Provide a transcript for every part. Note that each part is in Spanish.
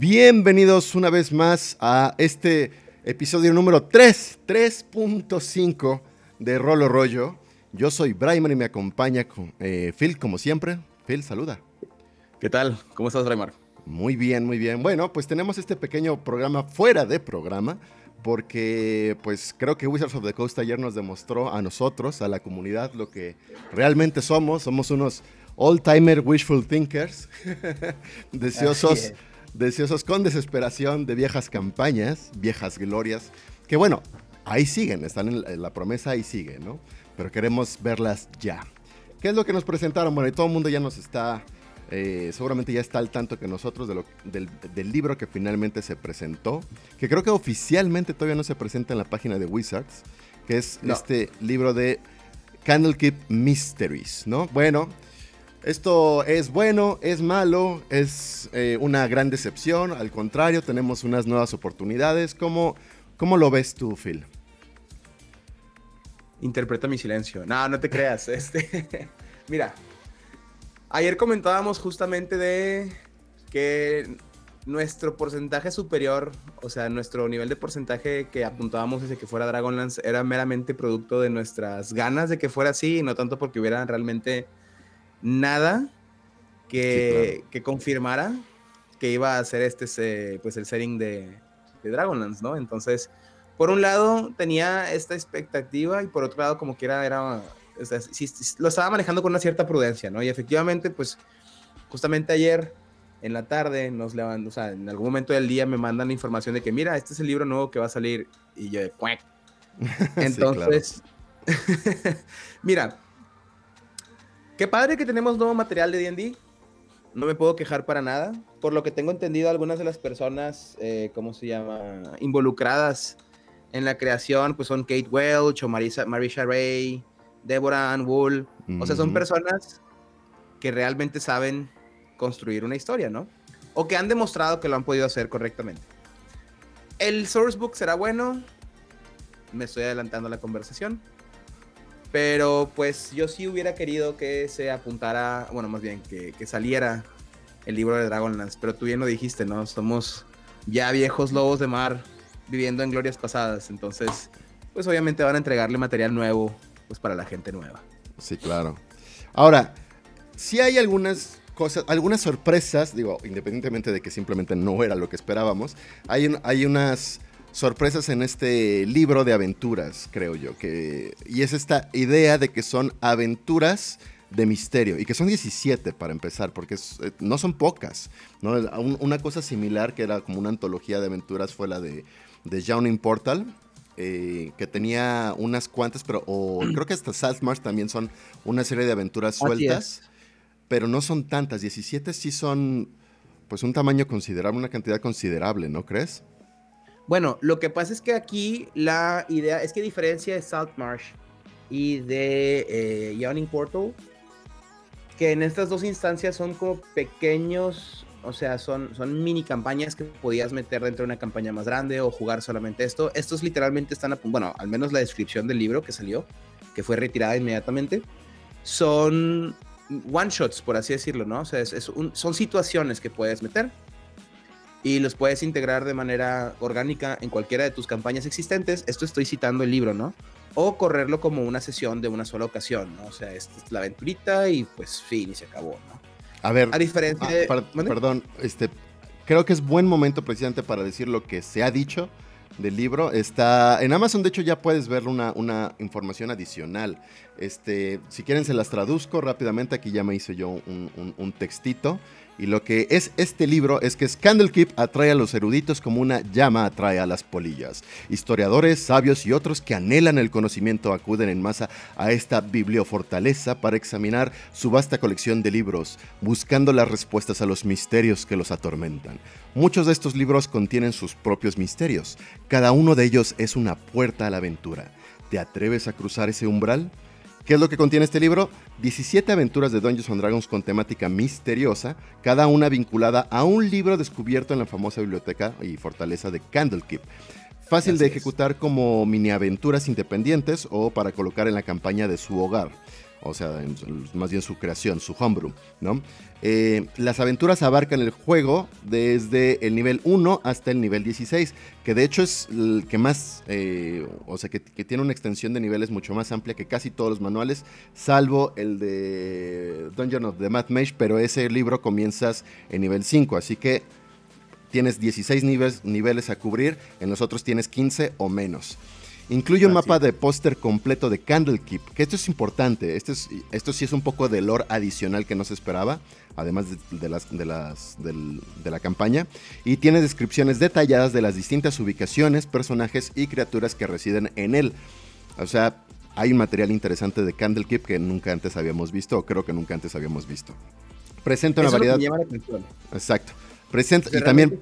Bienvenidos una vez más a este episodio número 3, 3.5 de Rolo Rollo. Yo soy Brayman y me acompaña con, eh, Phil, como siempre. Phil, saluda. ¿Qué tal? ¿Cómo estás, Braymar? Muy bien, muy bien. Bueno, pues tenemos este pequeño programa fuera de programa, porque pues creo que Wizards of the Coast ayer nos demostró a nosotros, a la comunidad, lo que realmente somos. Somos unos old-timer wishful thinkers, deseosos, deseosos con desesperación de viejas campañas, viejas glorias, que bueno, ahí siguen, están en la promesa, ahí siguen, ¿no? Pero queremos verlas ya. ¿Qué es lo que nos presentaron? Bueno, y todo el mundo ya nos está, eh, seguramente ya está al tanto que nosotros de lo- del, del libro que finalmente se presentó, que creo que oficialmente todavía no se presenta en la página de Wizards, que es No. este libro de Candlekeep Mysteries, ¿no? Bueno, esto es bueno, es malo, es eh, una gran decepción, al contrario, tenemos unas nuevas oportunidades. ¿Cómo, cómo lo ves tú, Phil? Interpreta mi silencio. No, no te creas. Este, mira, ayer comentábamos justamente de que nuestro porcentaje superior, o sea, nuestro nivel de porcentaje que apuntábamos desde que fuera Dragonlance era meramente producto de nuestras ganas de que fuera así, y no tanto porque hubiera realmente nada que, que confirmara que iba a ser este pues el setting de, de Dragonlance, ¿no? Entonces, por un lado tenía esta expectativa y por otro lado como que era, o sea, sí- sí, lo estaba manejando con una cierta prudencia, ¿no? Y efectivamente, pues justamente ayer en la tarde nos levantan, o sea, en algún momento del día me mandan la información de que mira, este es el libro nuevo que va a salir y yo de "Cuac". Entonces, mira, qué padre que tenemos nuevo material de D&D. No me puedo quejar para nada. Por lo que tengo entendido, algunas de las personas, eh, ¿cómo se llama? Involucradas en la creación, pues son Kate Welch o Marisa, Marisha Ray, Deborah Ann Wool. O sea, son personas que realmente saben construir una historia, ¿no? O que han demostrado que lo han podido hacer correctamente. El sourcebook será bueno. Me estoy adelantando a la conversación. Pero pues yo sí hubiera querido que se apuntara, bueno, más bien que, saliera el libro de Dragonlance. Pero tú bien lo dijiste, ¿no? Somos ya viejos lobos de mar viviendo en glorias pasadas. Entonces, pues obviamente van a entregarle material nuevo, pues para la gente nueva. Sí, claro. Ahora, sí hay algunas cosas, algunas sorpresas, digo, independientemente de que simplemente no era lo que esperábamos, hay, hay unas sorpresas en este libro de aventuras, creo yo, que, y es esta idea de que son aventuras de misterio, y que son 17 para empezar, porque es- eh, no son pocas, ¿no? Un- Una cosa similar que era como una antología de aventuras fue la de, de Yawning Portal, eh, que tenía unas cuantas, pero o creo que hasta Saltmarsh también son una serie de aventuras sueltas, pero no son tantas. 17 sí son pues un tamaño considerable, una cantidad considerable, ¿no crees? Bueno, lo que pasa es que aquí la idea es que diferencia de Saltmarsh y de eh, Yawning Portal, que en estas dos instancias son como pequeños, o sea, son, son mini campañas que podías meter dentro de una campaña más grande o jugar solamente esto. Estos literalmente están, a bueno, al menos la descripción del libro que salió, que fue retirada inmediatamente, son one shots, por así decirlo, ¿no? O sea, son situaciones que puedes meter y los puedes integrar de manera orgánica en cualquiera de tus campañas existentes. Esto estoy citando el libro, ¿no? O correrlo como una sesión de una sola ocasión, ¿no? O sea, esta es la aventurita y pues fin, y se acabó, ¿no? A ver, A diferencia ah, de... per- ¿Mande? perdón, este, creo que es buen momento precisamente para decir lo que se ha dicho del libro. Está en Amazon, de hecho ya puedes ver una, una información adicional. Este, si quieren se las traduzco rápidamente, aquí ya me hice yo un, un- un textito. Y lo que es este libro es que Candlekeep atrae a los eruditos como una llama atrae a las polillas. Historiadores, sabios y otros que anhelan el conocimiento acuden en masa a esta bibliofortaleza para examinar su vasta colección de libros, buscando las respuestas a los misterios que los atormentan. Muchos de estos libros contienen sus propios misterios. Cada uno de ellos es una puerta a la aventura. ¿Te atreves a cruzar ese umbral? ¿Qué es lo que contiene este libro? 17 aventuras de Dungeons and Dragons con temática misteriosa, cada una vinculada a un libro descubierto en la famosa biblioteca y fortaleza de Candlekeep. Fácil Así de es. ejecutar como mini aventuras independientes o para colocar en la campaña de su hogar. O sea, más bien su creación, su homebrew, ¿no? Eh, las aventuras abarcan el juego desde el nivel 1 hasta el nivel 16, que de hecho es el que más, eh, o sea, que, tiene una extensión de niveles mucho más amplia que casi todos los manuales, salvo el de Dungeon of the Mad Mage, pero ese libro comienzas en nivel 5, así que tienes 16 niveles, niveles a cubrir, en los otros tienes 15 o menos. Incluye un mapa de póster completo de Candlekeep, que esto es importante, esto, es, esto sí es un poco de lore adicional que no se esperaba, además de, las, de, las, de la campaña, y tiene descripciones detalladas de las distintas ubicaciones, personajes y criaturas que residen en él. O sea, hay un material interesante de Candlekeep que nunca antes habíamos visto, o creo que nunca antes habíamos visto. Presenta una variedad. Exacto. Presenta, y también.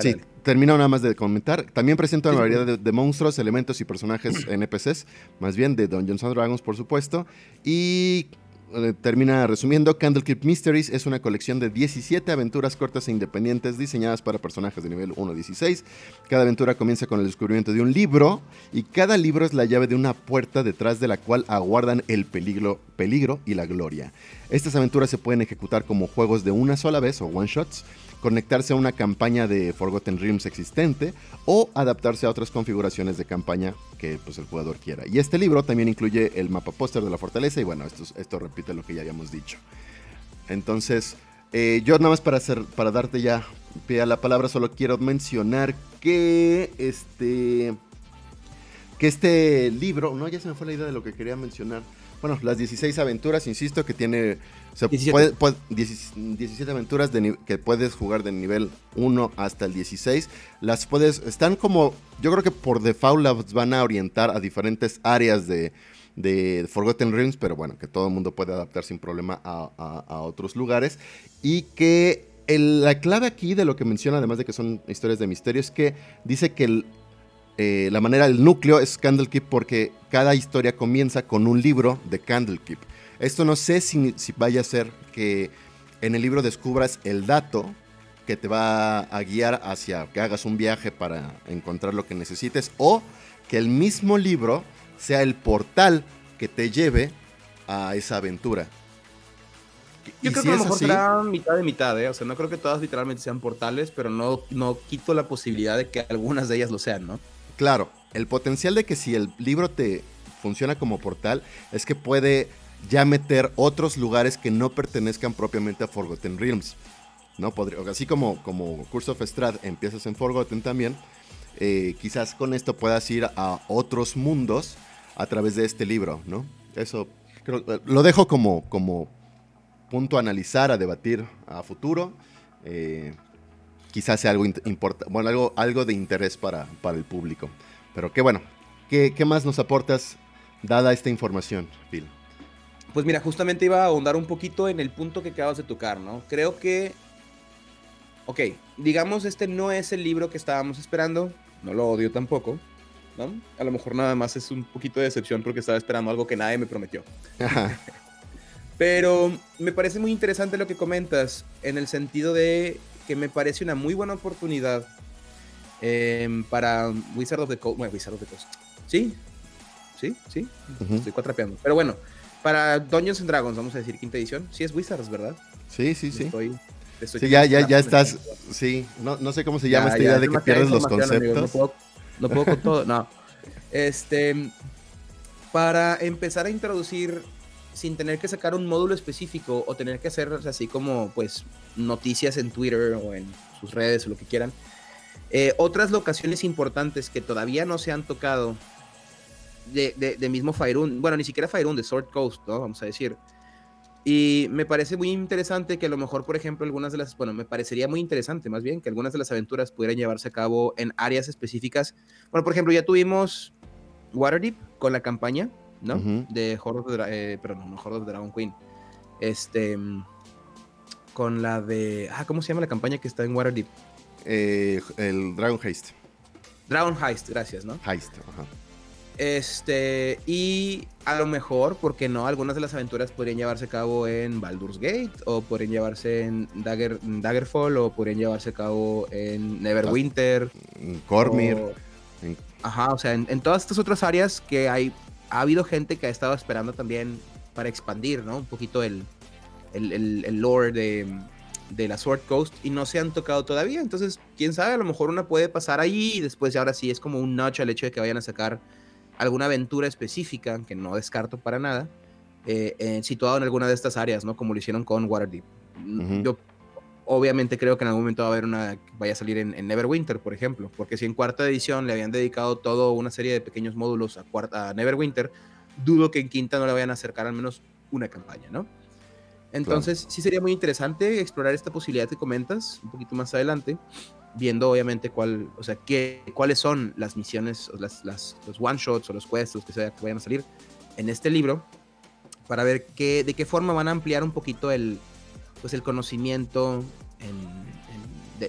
Sí, termino nada más de comentar. También presenta una variedad de, monstruos, elementos y personajes NPCs, más bien de Dungeons and Dragons, por supuesto. Y eh, termina resumiendo, Candlekeep Mysteries es una colección de 17 aventuras cortas e independientes diseñadas para personajes de nivel 1 a 16. Cada aventura comienza con el descubrimiento de un libro y cada libro es la llave de una puerta detrás de la cual aguardan el peligro, peligro y la gloria. Estas aventuras se pueden ejecutar como juegos de una sola vez o one shots conectarse a una campaña de Forgotten Realms existente o adaptarse a otras configuraciones de campaña que pues, el jugador quiera. Y este libro también incluye el mapa póster de la fortaleza y bueno, esto, esto repite lo que ya habíamos dicho. Entonces, eh, yo nada más para, hacer, para darte ya pie a la palabra, solo quiero mencionar que este, que este libro, no, ya se me fue la idea de lo que quería mencionar. Bueno, las 16 aventuras, insisto, que tiene 17. aventuras que puedes jugar de nivel 1 hasta el 16. Las puedes, están como, yo creo que por default las van a orientar a diferentes áreas de, Forgotten Realms, pero bueno, que todo el mundo puede adaptar sin problema a, otros lugares. Y que la clave aquí de lo que menciona, además de que son historias de misterio, es que dice que eh, la manera, el núcleo es Candlekeep porque cada historia comienza con un libro de Candlekeep. Esto no sé si, vaya a ser que en el libro descubras el dato que te va a guiar hacia que hagas un viaje para encontrar lo que necesites o que el mismo libro sea el portal que te lleve a esa aventura. Yo creo que a lo mejor será mitad de mitad, ¿eh? O sea, no creo que todas literalmente sean portales, pero no, no quito la posibilidad de que algunas de ellas lo sean, ¿no? Claro, el potencial de que si el libro te funciona como portal es que puede ya meter otros lugares que no pertenezcan propiamente a Forgotten Realms. ¿no? así como, como Curse of Strahd empiezas en Forgotten también, eh, quizás con esto puedas ir a otros mundos a través de este libro, ¿no? Eso lo dejo como, como punto a analizar, a debatir a futuro. Eh, quizás sea algo, bueno, algo, algo de interés para, para el público. Pero qué bueno, ¿qué, ¿qué más nos aportas dada esta información, Phil? Pues mira, justamente iba a ahondar un poquito en el punto que acabas de tocar, ¿no? Creo que, ok, digamos, este no es el libro que estábamos esperando, no lo odio tampoco, ¿no? A lo mejor nada más es un poquito de decepción porque estaba esperando algo que nadie me prometió. Pero me parece muy interesante lo que comentas en el sentido de que me parece una muy buena oportunidad em, para Wizard of the Coast. Bueno, Wizard of the Coast. Sí, sí, sí. Estoy cuatrapeando. Pero bueno, para Dungeons and Dragons, vamos a decir quinta edición. Sí es Wizards, ¿verdad? Sí, sí, sí. sí, ya, ya, ya estás. Sí, no, no sé cómo se llama esta idea de que pierdes los conceptos. no, puedo, no puedo con todo. No. Este. Para empezar a introducir sin tener que sacar un módulo específico o tener que hacer así como pues noticias en Twitter o en sus redes o lo que quieran. Eh, otras locaciones importantes que todavía no se han tocado de, de, mismo Faerun, bueno, ni siquiera Faerun, de Sword Coast, ¿no? Vamos a decir. Y me parece muy interesante que a lo mejor, por ejemplo, algunas de las, bueno, me parecería muy interesante más bien que algunas de las aventuras pudieran llevarse a cabo en áreas específicas. Bueno, por ejemplo, ya tuvimos Waterdeep con la campaña, ¿no? De Horde of eh, perdón, no, Horde of Dragon Queen. Este, con la de, ah, ¿cómo se llama la campaña que está en Waterdeep? Eh, el Dragon Heist. Dragon Heist, gracias, ¿no? Heist, ajá. Este, y a lo mejor, porque no? Algunas de las aventuras podrían llevarse a cabo en Baldur's Gate, o podrían llevarse en Dagger, Daggerfall, o podrían llevarse a cabo en Neverwinter. En Cormir. Ajá, o sea, en, todas estas otras áreas que hay, ha habido gente que ha estado esperando también para expandir, ¿no? Un poquito el, el, el, lore de, de, la Sword Coast y no se han tocado todavía. Entonces, quién sabe, a lo mejor una puede pasar ahí y después ahora sí es como un notch al hecho de que vayan a sacar alguna aventura específica, que no descarto para nada, eh, situado en alguna de estas áreas, ¿no? Como lo hicieron con Waterdeep. Yo obviamente creo que en algún momento va a haber una vaya a salir en, Neverwinter, por ejemplo, porque si en cuarta edición le habían dedicado toda una serie de pequeños módulos a, cuarta, a Neverwinter, dudo que en quinta no le vayan a acercar al menos una campaña, ¿no? Entonces, sí sería muy interesante explorar esta posibilidad que comentas un poquito más adelante, viendo obviamente cuál, o sea, qué, cuáles son las misiones, las, las, los one shots o los quests que, sea, que vayan a salir en este libro, para ver qué, de qué forma van a ampliar un poquito el, pues el conocimiento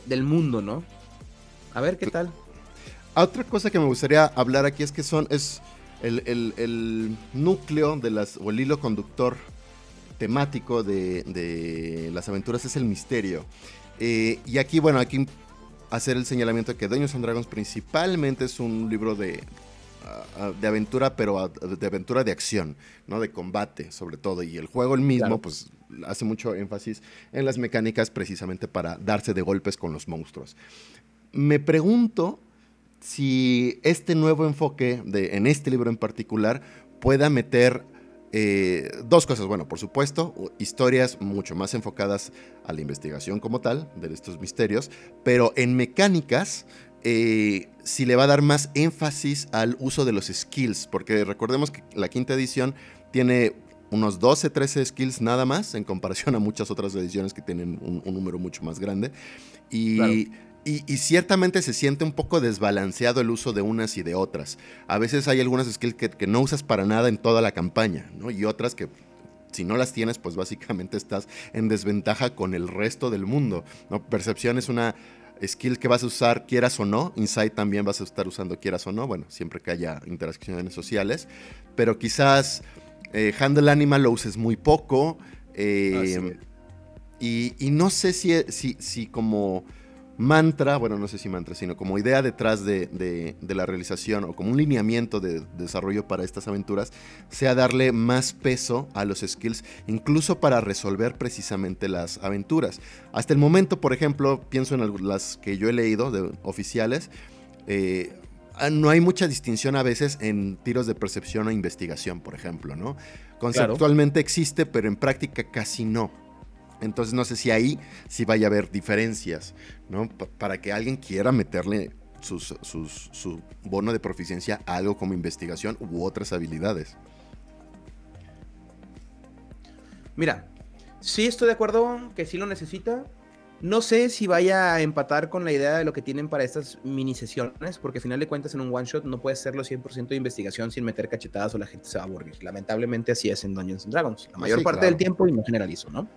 del mundo, ¿no? A ver qué tal. Otra cosa que me gustaría hablar aquí es que son, es el, núcleo de las, o el hilo conductor temático de, las aventuras es el misterio. Eh, y aquí, bueno, aquí hacer el señalamiento de que Dungeons and Dragons principalmente es un libro de, de aventura, pero de aventura de acción, ¿no? De combate, sobre todo. Y el juego el mismo, pues, hace mucho énfasis en las mecánicas precisamente para darse de golpes con los monstruos. Me pregunto si este nuevo enfoque de, en este libro en particular pueda meter eh, dos cosas. Bueno, por supuesto, historias mucho más enfocadas a la investigación como tal de estos misterios, pero en mecánicas eh, si le va a dar más énfasis al uso de los skills, porque recordemos que la quinta edición tiene unos 12, 13 skills nada más en comparación a muchas otras ediciones que tienen un, número mucho más grande. Y, ciertamente se siente un poco desbalanceado el uso de unas y de otras. A veces hay algunas skills que, no usas para nada en toda la campaña, ¿no? Y otras que si no las tienes, pues básicamente estás en desventaja con el resto del mundo. ¿no? Percepción es una skill que vas a usar quieras o no. Insight también vas a estar usando quieras o no. Bueno, siempre que haya interacciones sociales. Pero quizás eh, Handle Animal lo uses muy poco. Eh, y, no sé si, si, si como mantra, bueno, no sé si mantra, sino como idea detrás de, la realización o como un lineamiento de, desarrollo para estas aventuras, sea darle más peso a los skills, incluso para resolver precisamente las aventuras. Hasta el momento, por ejemplo, pienso en las que yo he leído de oficiales, eh, no hay mucha distinción a veces en tiros de percepción o investigación, por ejemplo, ¿no? Conceptualmente existe, pero en práctica casi no. Entonces no sé si ahí sí vaya a haber diferencias, ¿no? para que alguien quiera meterle su bono de proficiencia a algo como investigación u otras habilidades. Mira, sí estoy de acuerdo que sí lo necesita. No sé si vaya a empatar con la idea de lo que tienen para estas mini sesiones, porque al final de cuentas en un one shot no puede serlo 100% de investigación sin meter cachetadas o la gente se va a aburrir. Lamentablemente así es en Dungeons and Dragons. La mayor parte del tiempo y no generalizo, ¿no?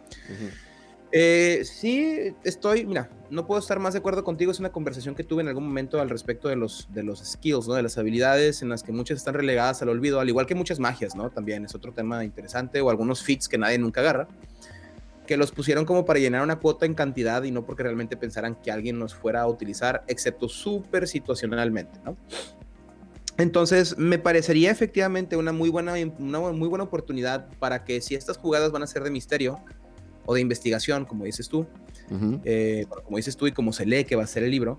Eh, sí, estoy, mira, no puedo estar más de acuerdo contigo. Es una conversación que tuve en algún momento al respecto de los, de los skills, ¿no? De las habilidades en las que muchas están relegadas al olvido, al igual que muchas magias, ¿no? También es otro tema interesante, o algunos fits que nadie nunca agarra que los pusieron como para llenar una cuota en cantidad y no porque realmente pensaran que alguien nos fuera a utilizar, excepto súper situacionalmente, ¿no? Entonces, me parecería efectivamente una muy, buena, una muy buena oportunidad para que si estas jugadas van a ser de misterio o de investigación, como dices tú, eh, como dices tú y como se lee que va a ser el libro,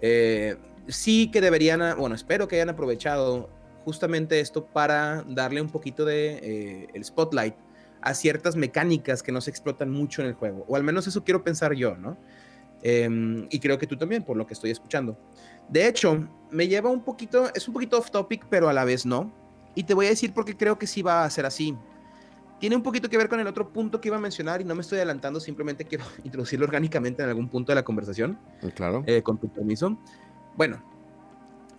eh, sí que deberían, bueno, espero que hayan aprovechado justamente esto para darle un poquito de eh, el spotlight a ciertas mecánicas que no se explotan mucho en el juego. O al menos eso quiero pensar yo, ¿no? Em, y creo que tú también, por lo que estoy escuchando. De hecho, me lleva un poquito, es un poquito off topic, pero a la vez no. Y te voy a decir por qué creo que sí va a ser así. Tiene un poquito que ver con el otro punto que iba a mencionar y no me estoy adelantando, simplemente quiero introducirlo orgánicamente en algún punto de la conversación. Claro. Eh, con tu permiso. Bueno,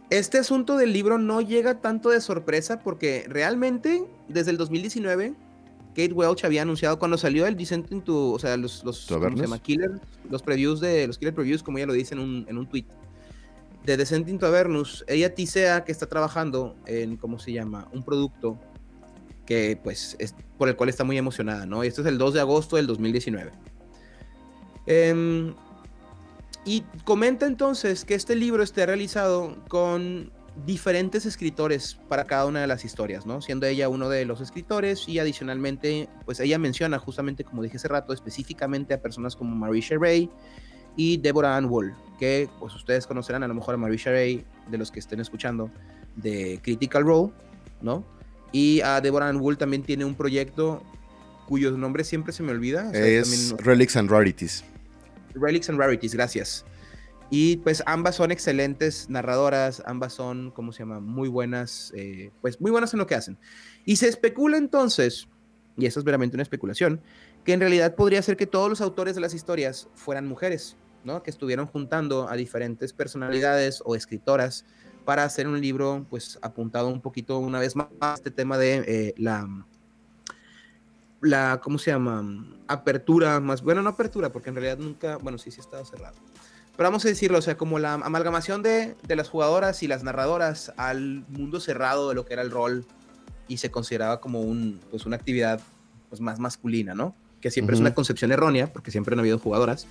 este asunto del libro no llega tanto de sorpresa porque realmente desde el 2019 Kate Welch había anunciado cuando salió el Descent into, o sea, los, los, Killer, los previews de, los Killer Previews, como ella lo dice en un, en un tweet, de Descent into Avernus, ella tisea que está trabajando en, ¿cómo se llama? Un producto que, pues, es por el cual está muy emocionada, ¿no? Y esto es el 2 de agosto del 2019. Em, y comenta entonces que este libro esté realizado con diferentes escritores para cada una de las historias, ¿no? Siendo ella uno de los escritores y adicionalmente, pues ella menciona justamente, como dije hace rato, específicamente a personas como Marisha Ray y Deborah Ann Wool, que pues ustedes conocerán a lo mejor a Marisha Ray de los que estén escuchando de Critical Role, ¿no? Y a Deborah Ann Wool también tiene un proyecto cuyo nombre siempre se me olvida. es Relics and Rarities. Relics and Rarities, gracias. Y pues ambas son excelentes narradoras, ambas son, ¿cómo se llama? Muy buenas, eh, pues muy buenas en lo que hacen. Y se especula entonces, y eso es veramente una especulación, que en realidad podría ser que todos los autores de las historias fueran mujeres, ¿no? Que estuvieron juntando a diferentes personalidades o escritoras para hacer un libro, pues apuntado un poquito una vez más este tema de eh, la, la, ¿cómo se llama? Apertura, más, bueno, no apertura, porque en realidad nunca, bueno, sí, sí estaba cerrado pero vamos a decirlo, o sea, como la amalgamación de, de, las jugadoras y las narradoras al mundo cerrado de lo que era el rol y se consideraba como un, pues una actividad pues, más masculina, ¿no? Que siempre es una concepción errónea, porque siempre han habido jugadoras,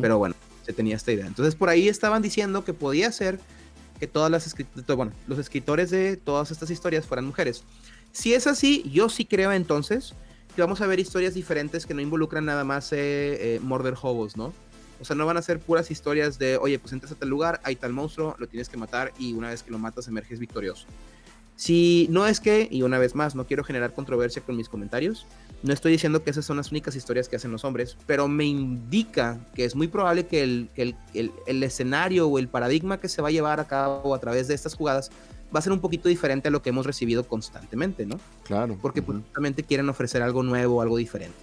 pero bueno, se tenía esta idea. Entonces por ahí estaban diciendo que podía ser que todas las bueno, los escritores de todas estas historias fueran mujeres. Si es así, yo sí creo entonces que vamos a ver historias diferentes que no involucran nada más eh, eh, morder hobos, ¿no? O sea, no van a ser puras historias de, oye, pues entras a tal lugar, hay tal monstruo, lo tienes que matar y una vez que lo matas emerges victorioso. Si no es que, y una vez más, no quiero generar controversia con mis comentarios, no estoy diciendo que esas son las únicas historias que hacen los hombres, pero me indica que es muy probable que el, el, el, escenario o el paradigma que se va a llevar a cabo a través de estas jugadas va a ser un poquito diferente a lo que hemos recibido constantemente, ¿no? Claro. Porque justamente quieren ofrecer algo nuevo, algo diferente.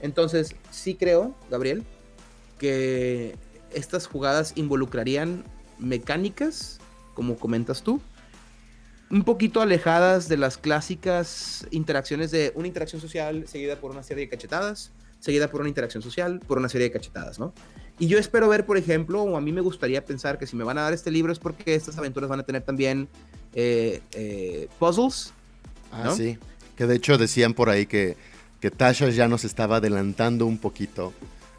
Entonces, sí creo, Gabriel, que estas jugadas involucrarían mecánicas, como comentas tú, un poquito alejadas de las clásicas interacciones de una interacción social seguida por una serie de cachetadas, seguida por una interacción social, por una serie de cachetadas, ¿no? Y yo espero ver, por ejemplo, o a mí me gustaría pensar que si me van a dar este libro es porque estas aventuras van a tener también eh, eh, puzzles. Ah, sí. Que de hecho decían por ahí que, que Tasha ya nos estaba adelantando un poquito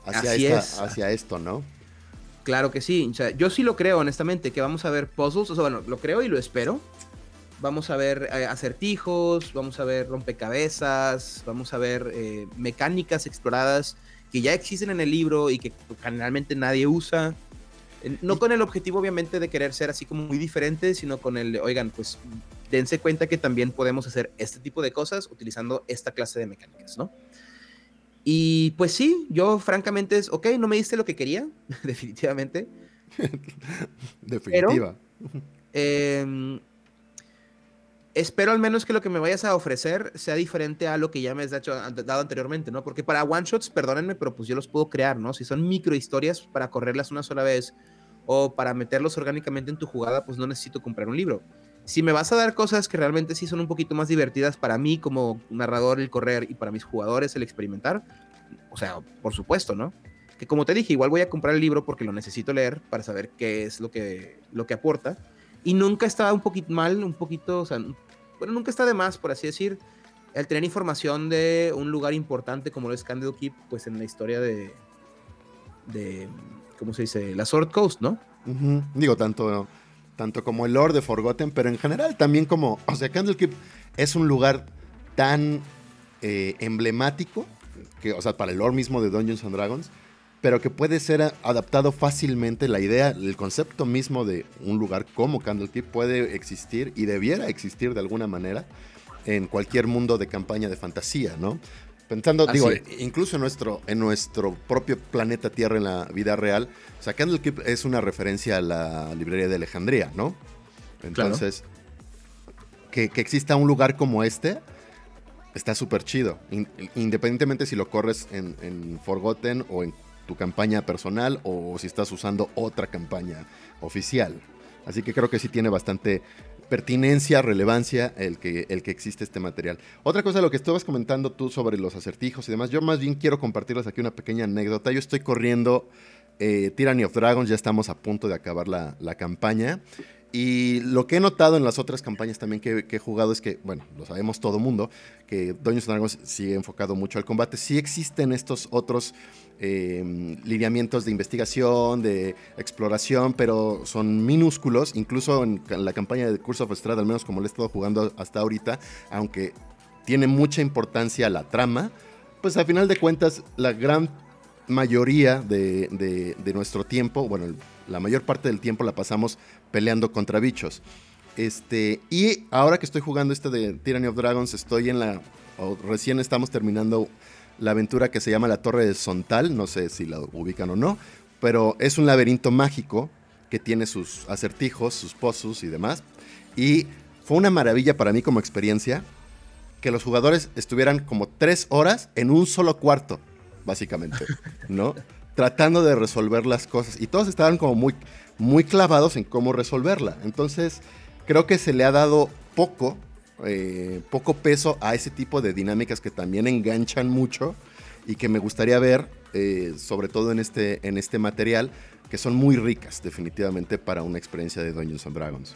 hacia, esto, ¿no? Claro que sí. yo sí lo creo, honestamente, que vamos a ver puzzles. O sea, bueno, lo creo y lo espero. Vamos a ver eh, acertijos, vamos a ver rompecabezas, vamos a ver eh, mecánicas exploradas que ya existen en el libro y que generalmente nadie usa. No con el objetivo, obviamente, de querer ser así como muy diferente, sino con el, oigan, pues dense cuenta que también podemos hacer este tipo de cosas utilizando esta clase de mecánicas, ¿no? Y pues sí, yo francamente es, ok, no me diste lo que quería, definitivamente. Definitiva. Em, espero al menos que lo que me vayas a ofrecer sea diferente a lo que ya me has dado anteriormente, ¿no? Porque para one shots, perdónenme, pero pues yo los puedo crear, ¿no? Si son micro historias para correrlas una sola vez o para meterlos orgánicamente en tu jugada, pues no necesito comprar un libro si me vas a dar cosas que realmente sí son un poquito más divertidas para mí como narrador el correr y para mis jugadores el experimentar, o sea, por supuesto, ¿no? Que como te dije, igual voy a comprar el libro porque lo necesito leer para saber qué es lo que, lo que aporta. Y nunca está un poquito mal, un poquito, o sea, bueno, nunca está de más, por así decir, el tener información de un lugar importante como lo es Candlekeep, pues en la historia de, de ¿cómo se dice? La Sword Coast, ¿no? Digo, tanto tanto como el lore de Forgotten, pero en general también como, o sea, Candlekeep es un lugar tan eh, emblemático, que, o sea, para el lore mismo de Dungeons and Dragons, pero que puede ser adaptado fácilmente. La idea, el concepto mismo de un lugar como Candlekeep puede existir y debiera existir de alguna manera en cualquier mundo de campaña de fantasía, ¿no? Pensando, digo, incluso en nuestro, en nuestro propio planeta Tierra, en la vida real, o sea, Candlekeep es una referencia a la librería de Alejandría, ¿no? Entonces, que, exista un lugar como este, está súper chido. independientemente si lo corres en, en, Forgotten o en tu campaña personal o si estás usando otra campaña oficial. Así que creo que sí tiene bastante pertinencia, relevancia el que, el que existe este material. Otra cosa, lo que estabas comentando tú sobre los acertijos y demás, yo más bien quiero compartirles aquí una pequeña anécdota. Yo estoy corriendo eh, Tyranny of Dragons, ya estamos a punto de acabar la, campaña. Y lo que he notado en las otras campañas también que, he jugado es que, bueno, lo sabemos todo mundo, que Dungeons Dragons sigue enfocado mucho al combate. Sí existen estos otros eh, lineamientos de investigación, de exploración, pero son minúsculos. Incluso en, la campaña de Curse of Strahd, al menos como le he estado jugando hasta ahorita, aunque tiene mucha importancia la trama, pues al final de cuentas la gran mayoría de, nuestro tiempo, bueno, la mayor parte del tiempo la pasamos peleando contra bichos. Este, y ahora que estoy jugando este de Tyranny of Dragons, estoy en la. recién estamos terminando la aventura que se llama La Torre de Sontal. No sé si la ubican o no. Pero es un laberinto mágico que tiene sus acertijos, sus pozos y demás. Y fue una maravilla para mí como experiencia que los jugadores estuvieran como tres horas en un solo cuarto básicamente, ¿no? Tratando de resolver las cosas. Y todos estaban como muy, muy clavados en cómo resolverla. Entonces, creo que se le ha dado poco, eh, poco peso a ese tipo de dinámicas que también enganchan mucho y que me gustaría ver, eh, sobre todo en este, en este material, que son muy ricas definitivamente para una experiencia de Dungeons and Dragons.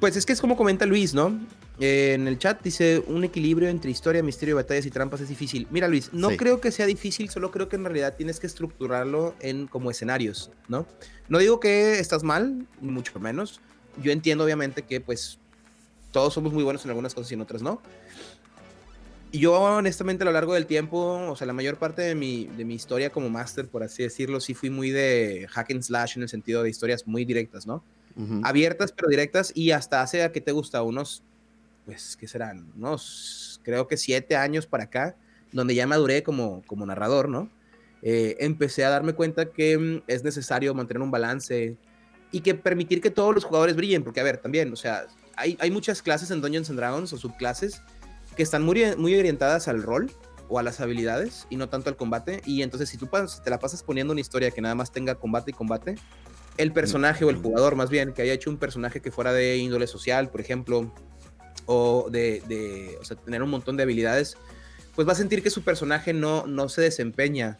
Pues es que es como comenta Luis, ¿no? Eh, en el chat dice un equilibrio entre historia, misterio, batallas y trampas es difícil. Mira Luis, no creo que sea difícil, solo creo que en realidad tienes que estructurarlo en como escenarios, ¿no? No digo que estás mal, mucho menos. Yo entiendo obviamente que pues todos somos muy buenos en algunas cosas y en otras no. Y yo honestamente a lo largo del tiempo, o sea, la mayor parte de mi, de mi historia como máster, por así decirlo, sí fui muy de hack and slash en el sentido de historias muy directas, ¿no? abiertas pero directas y hasta hace a que te gusta unos, pues, ¿qué serán? Unos, creo que siete años para acá, donde ya maduré como, como narrador, ¿no? Eh, empecé a darme cuenta que mm, es necesario mantener un balance y que permitir que todos los jugadores brillen, porque a ver, también, o sea, hay, hay muchas clases en Dungeons and Dragons o subclases que están muy, muy orientadas al rol o a las habilidades y no tanto al combate. Y entonces, si tú te la pasas poniendo una historia que nada más tenga combate y combate, el personaje o el jugador más bien, que haya hecho un personaje que fuera de índole social, por ejemplo, o de, o sea, tener un montón de habilidades, pues va a sentir que su personaje no, no se desempeña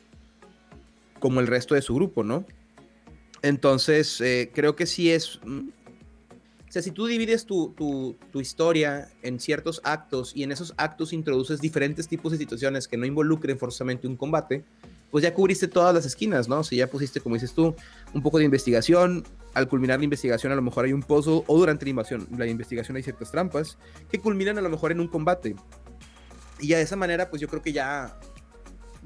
como el resto de su grupo, ¿no? Entonces, eh, creo que sí es... O sea, si tú divides tu, tu, historia en ciertos actos y en esos actos introduces diferentes tipos de situaciones que no involucren forzosamente un combate, pues ya cubriste todas las esquinas, ¿no? Si ya pusiste, como dices tú, un poco de investigación, al culminar la investigación a lo mejor hay un pozo, o durante la investigación, hay ciertas trampas que culminan a lo mejor en un combate. Y de esa manera, pues yo creo que ya,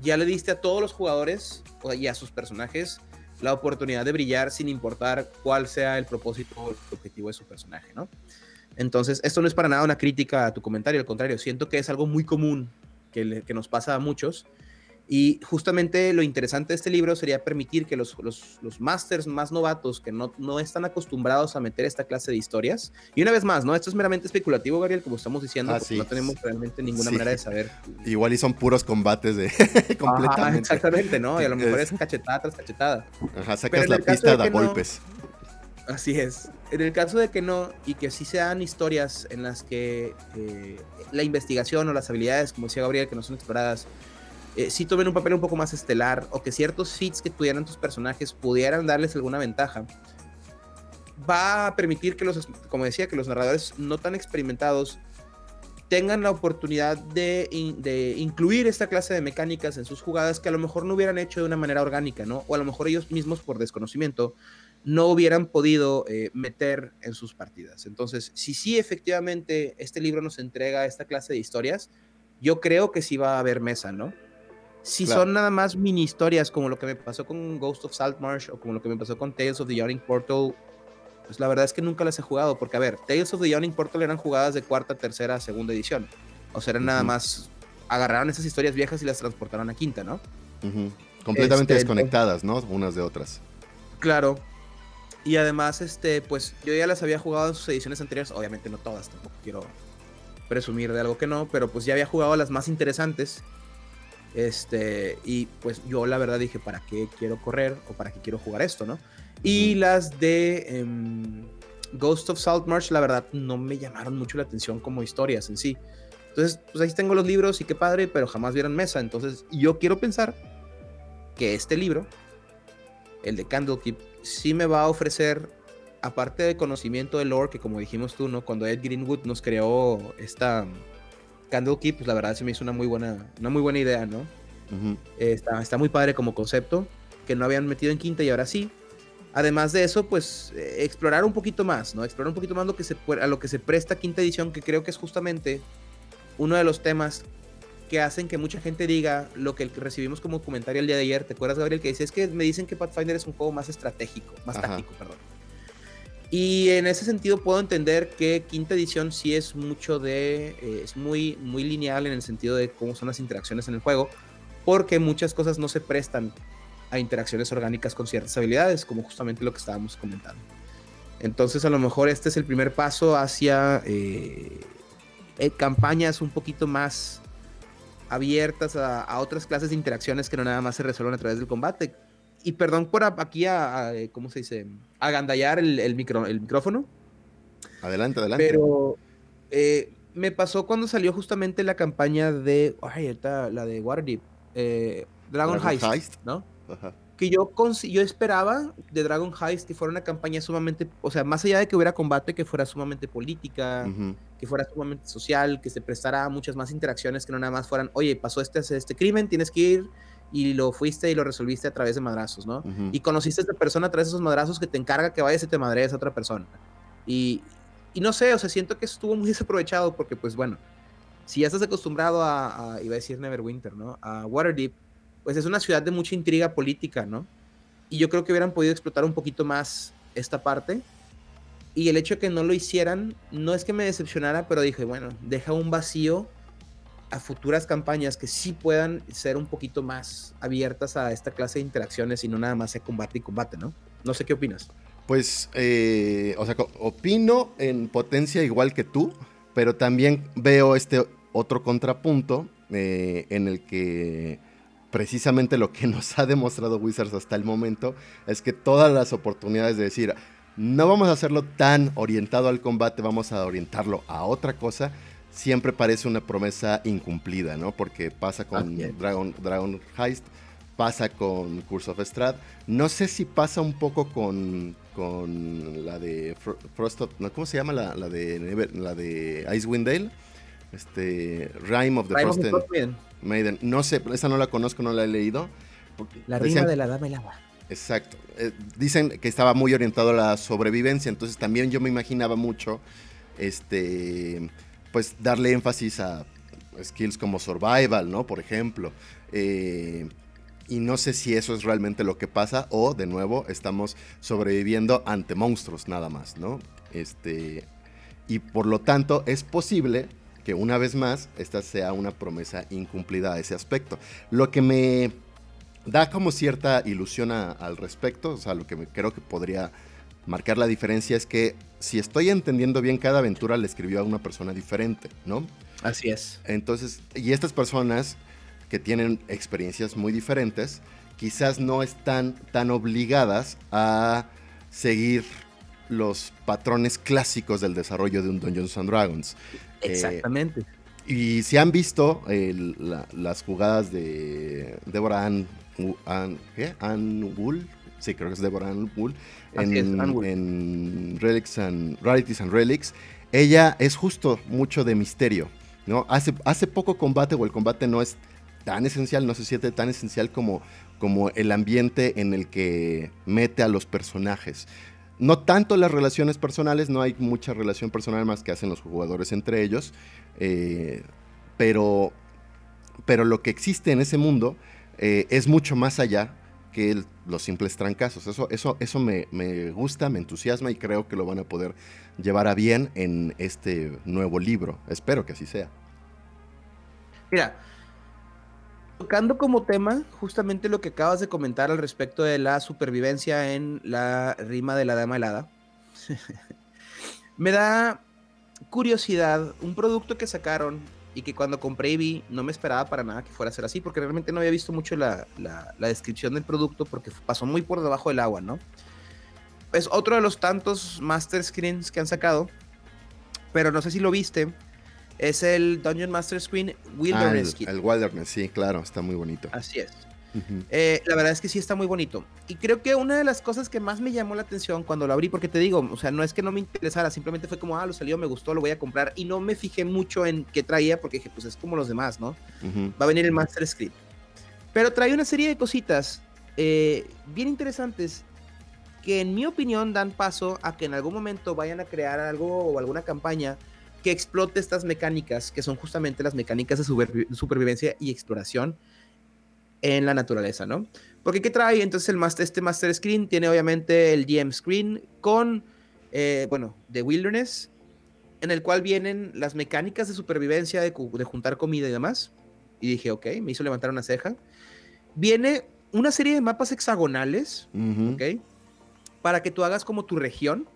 ya le diste a todos los jugadores y a sus personajes la oportunidad de brillar sin importar cuál sea el propósito o el objetivo de su personaje, ¿no? Entonces, esto no es para nada una crítica a tu comentario, al contrario, siento que es algo muy común que, que nos pasa a muchos y justamente lo interesante de este libro sería permitir que los, los, los masters más novatos que no, no, están acostumbrados a meter esta clase de historias, y una vez más, ¿no? Esto es meramente especulativo, Gabriel, como estamos diciendo, porque no tenemos realmente ninguna manera de saber. Igual y son puros combates de completamente. exactamente, ¿no? Y a lo mejor es cachetada tras cachetada. Ajá, sacas la pista de, golpes. así es. En el caso de que no, y que sí sean historias en las que eh, la investigación o las habilidades, como decía Gabriel, que no son exploradas, eh, si tomen un papel un poco más estelar o que ciertos fits que tuvieran tus personajes pudieran darles alguna ventaja, va a permitir que los, como decía, que los narradores no tan experimentados tengan la oportunidad de, de, incluir esta clase de mecánicas en sus jugadas que a lo mejor no hubieran hecho de una manera orgánica, ¿no? O a lo mejor ellos mismos por desconocimiento no hubieran podido eh, meter en sus partidas. Entonces, si sí efectivamente este libro nos entrega esta clase de historias, yo creo que sí va a haber mesa, ¿no? Si son nada más mini historias, como lo que me pasó con Ghost of Saltmarsh o como lo que me pasó con Tales of the Yawning Portal, pues la verdad es que nunca las he jugado, porque a ver, Tales of the Yawning Portal eran jugadas de cuarta, tercera, segunda edición. O sea, eran nada más, agarraron esas historias viejas y las transportaron a quinta, ¿no? Completamente este, desconectadas, ¿no? Unas de otras. Claro. Y además, este, pues yo ya las había jugado en sus ediciones anteriores, obviamente no todas, tampoco quiero presumir de algo que no, pero pues ya había jugado las más interesantes este, y pues yo la verdad dije, ¿para qué quiero correr o para qué quiero jugar esto, no? Y las de em, Ghost of Saltmarsh, la verdad, no me llamaron mucho la atención como historias en sí. Entonces, pues ahí tengo los libros y qué padre, pero jamás vieron mesa. Entonces, yo quiero pensar que este libro, el de Candlekeep, sí me va a ofrecer aparte de conocimiento de lore, que como dijimos tú, ¿no? Cuando Ed Greenwood nos creó esta Candlekeep, pues la verdad se me hizo una muy buena, una muy buena idea, ¿no? está, está muy padre como concepto, que no habían metido en quinta y ahora sí. Además de eso, pues eh, explorar un poquito más, ¿no? Explorar un poquito más lo que se, a lo que se presta quinta edición, que creo que es justamente uno de los temas que hacen que mucha gente diga lo que recibimos como comentario el día de ayer. ¿Te acuerdas, Gabriel? Que dice, es que me dicen que Pathfinder es un juego más estratégico, más táctico, perdón. Y en ese sentido puedo entender que quinta edición sí es mucho de, eh, es muy, muy lineal en el sentido de cómo son las interacciones en el juego, porque muchas cosas no se prestan a interacciones orgánicas con ciertas habilidades, como justamente lo que estábamos comentando. Entonces a lo mejor este es el primer paso hacia eh, eh, campañas un poquito más abiertas a, otras clases de interacciones que no nada más se resuelven a través del combate. Y perdón por aquí a, ¿cómo se dice? Agandallar el, el, micro, el micrófono. Adelante, adelante. Pero eh, me pasó cuando salió justamente la campaña de, ay, la de Waterdeep, Dragon, Heist, ¿no? Que yo, yo esperaba de Dragon Heist que fuera una campaña sumamente, o sea, más allá de que hubiera combate, que fuera sumamente política, que fuera sumamente social, que se prestara a muchas más interacciones que no nada más fueran, oye, pasó este, este crimen, tienes que ir y lo fuiste y lo resolviste a través de madrazos, ¿no? Y conociste a esta persona a través de esos madrazos que te encarga que vayas y te madrees a otra persona. Y, y no sé, o sea, siento que estuvo muy desaprovechado porque, pues bueno, si ya estás acostumbrado a, a iba a decir Neverwinter, ¿no? A Waterdeep, pues es una ciudad de mucha intriga política, ¿no? Y yo creo que hubieran podido explotar un poquito más esta parte. Y el hecho de que no lo hicieran, no es que me decepcionara, pero dije, bueno, deja un vacío a futuras campañas que sí puedan ser un poquito más abiertas a esta clase de interacciones y no nada más a combate y combate, ¿no? No sé qué opinas. Pues, eh, o sea, opino en potencia igual que tú, pero también veo este otro contrapunto eh, en el que precisamente lo que nos ha demostrado Wizards hasta el momento es que todas las oportunidades de decir, no vamos a hacerlo tan orientado al combate, vamos a orientarlo a otra cosa, siempre parece una promesa incumplida, ¿no? Porque pasa con Dragon, Dragon Heist, pasa con Curse of Strahd, no sé si pasa un poco con, con la de Frost, ¿cómo se llama la, de la de Icewind Dale? Este Rime of the Frozen Maiden. No sé, esa no la conozco, no la he leído. La rima de la dama el agua. Exacto. Eh, dicen que estaba muy orientado a la sobrevivencia, entonces también yo me imaginaba mucho, este, pues darle énfasis a skills como survival, ¿no? Por ejemplo. Eh, y no sé si eso es realmente lo que pasa o, de nuevo, estamos sobreviviendo ante monstruos nada más, ¿no? Este, y por lo tanto es posible que una vez más esta sea una promesa incumplida a ese aspecto. Lo que me da como cierta ilusión al respecto, o sea, lo que me, creo que podría marcar la diferencia es que si estoy entendiendo bien, cada aventura le escribió a una persona diferente, ¿no? Así es. Entonces, y estas personas que tienen experiencias muy diferentes, quizás no están tan obligadas a seguir los patrones clásicos del desarrollo de un Dungeons and Dragons. Exactamente. y si han visto las jugadas de Deborah Ann, ¿qué? Ann Wool, sí, creo que es Deborah Ann Wool, en, Relics and, Rarities and Relics, ella es justo mucho de misterio. ¿no? Hace, hace poco combate, o el combate no es tan esencial, no se siente tan esencial como, como el ambiente en el que mete a los personajes. No tanto las relaciones personales, no hay mucha relación personal más que hacen los jugadores entre ellos, eh, pero, pero lo que existe en ese mundo eh, es mucho más allá que los simples trancazos. Eso, eso, eso me, me, gusta, me entusiasma y creo que lo van a poder llevar a bien en este nuevo libro. Espero que así sea. Mira, Tocando como tema justamente lo que acabas de comentar al respecto de la supervivencia en la rima de la dama helada, me da curiosidad un producto que sacaron y que cuando compré y vi no me esperaba para nada que fuera a ser así, porque realmente no había visto mucho la, la, la descripción del producto porque pasó muy por debajo del agua, ¿no? Es otro de los tantos master screens que han sacado, pero no sé si lo viste es el Dungeon Master Screen Wilderness ah, el, Wilderness, sí, claro, está muy bonito. Así es. Eh, la verdad es que sí está muy bonito. Y creo que una de las cosas que más me llamó la atención cuando lo abrí, porque te digo, o sea, no es que no me interesara, simplemente fue como, ah, lo salió, me gustó, lo voy a comprar. Y no me fijé mucho en qué traía, porque dije, pues es como los demás, ¿no? Va a venir el Master Script. Pero trae una serie de cositas eh, bien interesantes que en mi opinión dan paso a que en algún momento vayan a crear algo o alguna campaña que explote estas mecánicas, que son justamente las mecánicas de supervivencia y exploración en la naturaleza, ¿no? Porque ¿qué trae? Entonces el master, este Master Screen tiene obviamente el GM Screen con, eh, bueno, The Wilderness, en el cual vienen las mecánicas de supervivencia, de, juntar comida y demás. Y dije, ok, me hizo levantar una ceja. Viene una serie de mapas hexagonales, ¿ok? Para que tú hagas como tu región,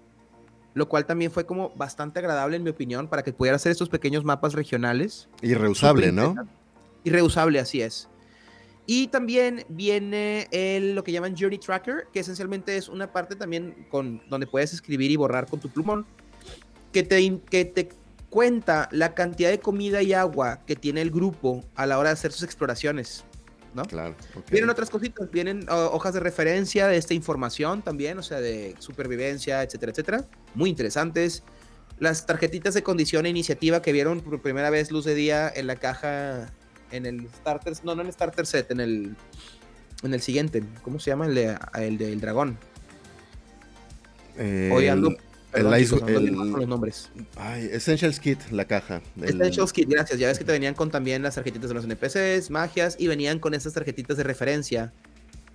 lo cual también fue como bastante agradable en mi opinión, para que pudieras hacer estos pequeños mapas regionales. Y reusable, ¿no? Y reusable, así es. Y también viene el, lo que llaman Journey Tracker, que esencialmente es una parte también con, donde puedes escribir y borrar con tu plumón, que te, que te cuenta la cantidad de comida y agua que tiene el grupo a la hora de hacer sus exploraciones. ¿no? Claro. Vienen otras cositas, vienen hojas de referencia de esta información también, o sea, de supervivencia, etcétera, etcétera. Muy interesantes. Las tarjetitas de condición e iniciativa que vieron por primera vez luz de día en la caja, en el starter, no, no en el starter set, en el, en el siguiente, ¿cómo se llama? El, de, el del dragón. Hoy ando el, los nombres. Ay, Essentials Kit, la caja. Essentials Kit, gracias. Ya ves que te venían con también las tarjetitas de los NPCs, magias, y venían con estas tarjetitas de referencia,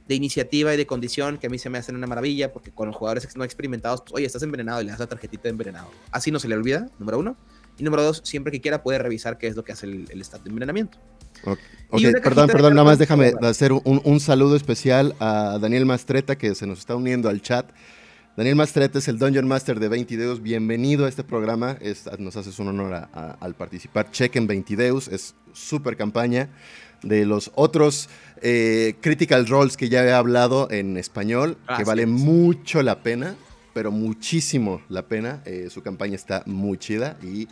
de iniciativa y de condición, que a mí se me hacen una maravilla, porque con los jugadores no experimentados, pues, oye, estás envenenado y le das la tarjetita de envenenado. Así no se le olvida, número uno. Y número dos, siempre que quiera puede revisar qué es lo que hace el, estado de envenenamiento. Ok, perdón, perdón, nada más déjame hacer un, un saludo especial a Daniel Mastreta, que se nos está uniendo al chat. Daniel Mastrete es el Dungeon Master de 20 Deus. Bienvenido a este programa. nos haces un honor al participar. Chequen 20 Deus. Es súper campaña. De los otros eh, Critical Roles que ya he hablado en español, que vale mucho la pena, pero muchísimo la pena. Eh, su campaña está muy chida y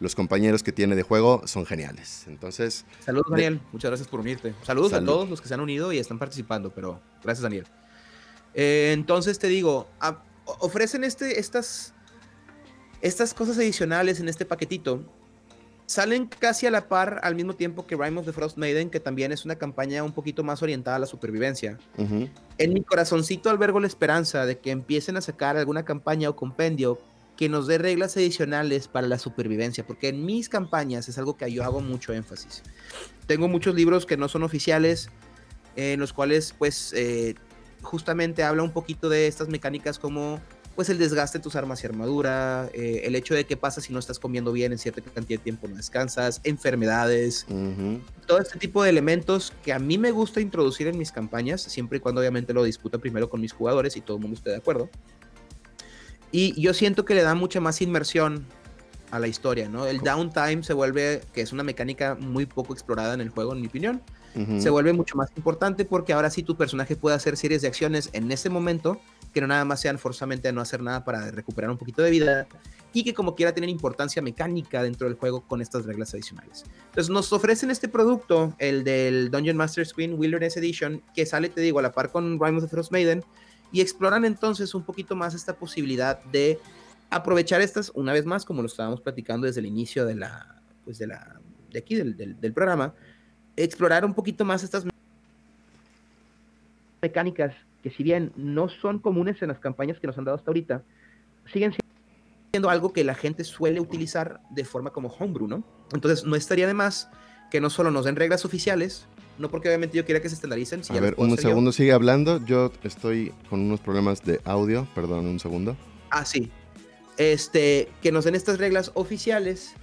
los compañeros que tiene de juego son geniales. Entonces. Saludos, Daniel. Muchas gracias por unirte. Saludos a todos los que se han unido y están participando, pero gracias, Daniel. Eh, entonces te digo, ofrecen este, estas, estas cosas adicionales en este paquetito. Salen casi a la par al mismo tiempo que Rime of the Frost Maiden, que también es una campaña un poquito más orientada a la supervivencia. En mi corazoncito albergo la esperanza de que empiecen a sacar alguna campaña o compendio que nos dé reglas adicionales para la supervivencia, porque en mis campañas es algo que yo hago mucho énfasis. Tengo muchos libros que no son oficiales, en los cuales pues eh, justamente habla un poquito de estas mecánicas como pues el desgaste de tus armas y armadura, eh, el hecho de qué pasa si no estás comiendo bien en cierta cantidad de tiempo, no descansas, enfermedades, todo este tipo de elementos que a mí me gusta introducir en mis campañas, siempre y cuando obviamente lo disputa primero con mis jugadores y todo el mundo esté de acuerdo. Y yo siento que le da mucha más inmersión a la historia, ¿no? El downtime se vuelve, que es una mecánica muy poco explorada en el juego, en mi opinión, se vuelve mucho más importante porque ahora sí tu personaje puede hacer series de acciones en ese momento que no nada más sean forzosamente a no hacer nada para recuperar un poquito de vida y que como quiera tener importancia mecánica dentro del juego con estas reglas adicionales. Entonces nos ofrecen este producto, el del Dungeon Master Screen Wilderness Edition, que sale, te digo, a la par con Rime of the Frost Maiden, y exploran entonces un poquito más esta posibilidad de aprovechar estas, una vez más, como lo estábamos platicando desde el inicio de la, pues de la, de aquí del, del programa, explorar un poquito más estas mecánicas que si bien no son comunes en las campañas que nos han dado hasta ahorita, siguen siendo algo que la gente suele utilizar de forma como homebrew, ¿no? Entonces no estaría de más que no solo nos den reglas oficiales, no porque obviamente yo quiera que se estandaricen. a ver, un segundo, sigue hablando. Yo estoy con unos problemas de audio, perdón, un segundo. Ah, sí. Este, que nos den estas reglas oficiales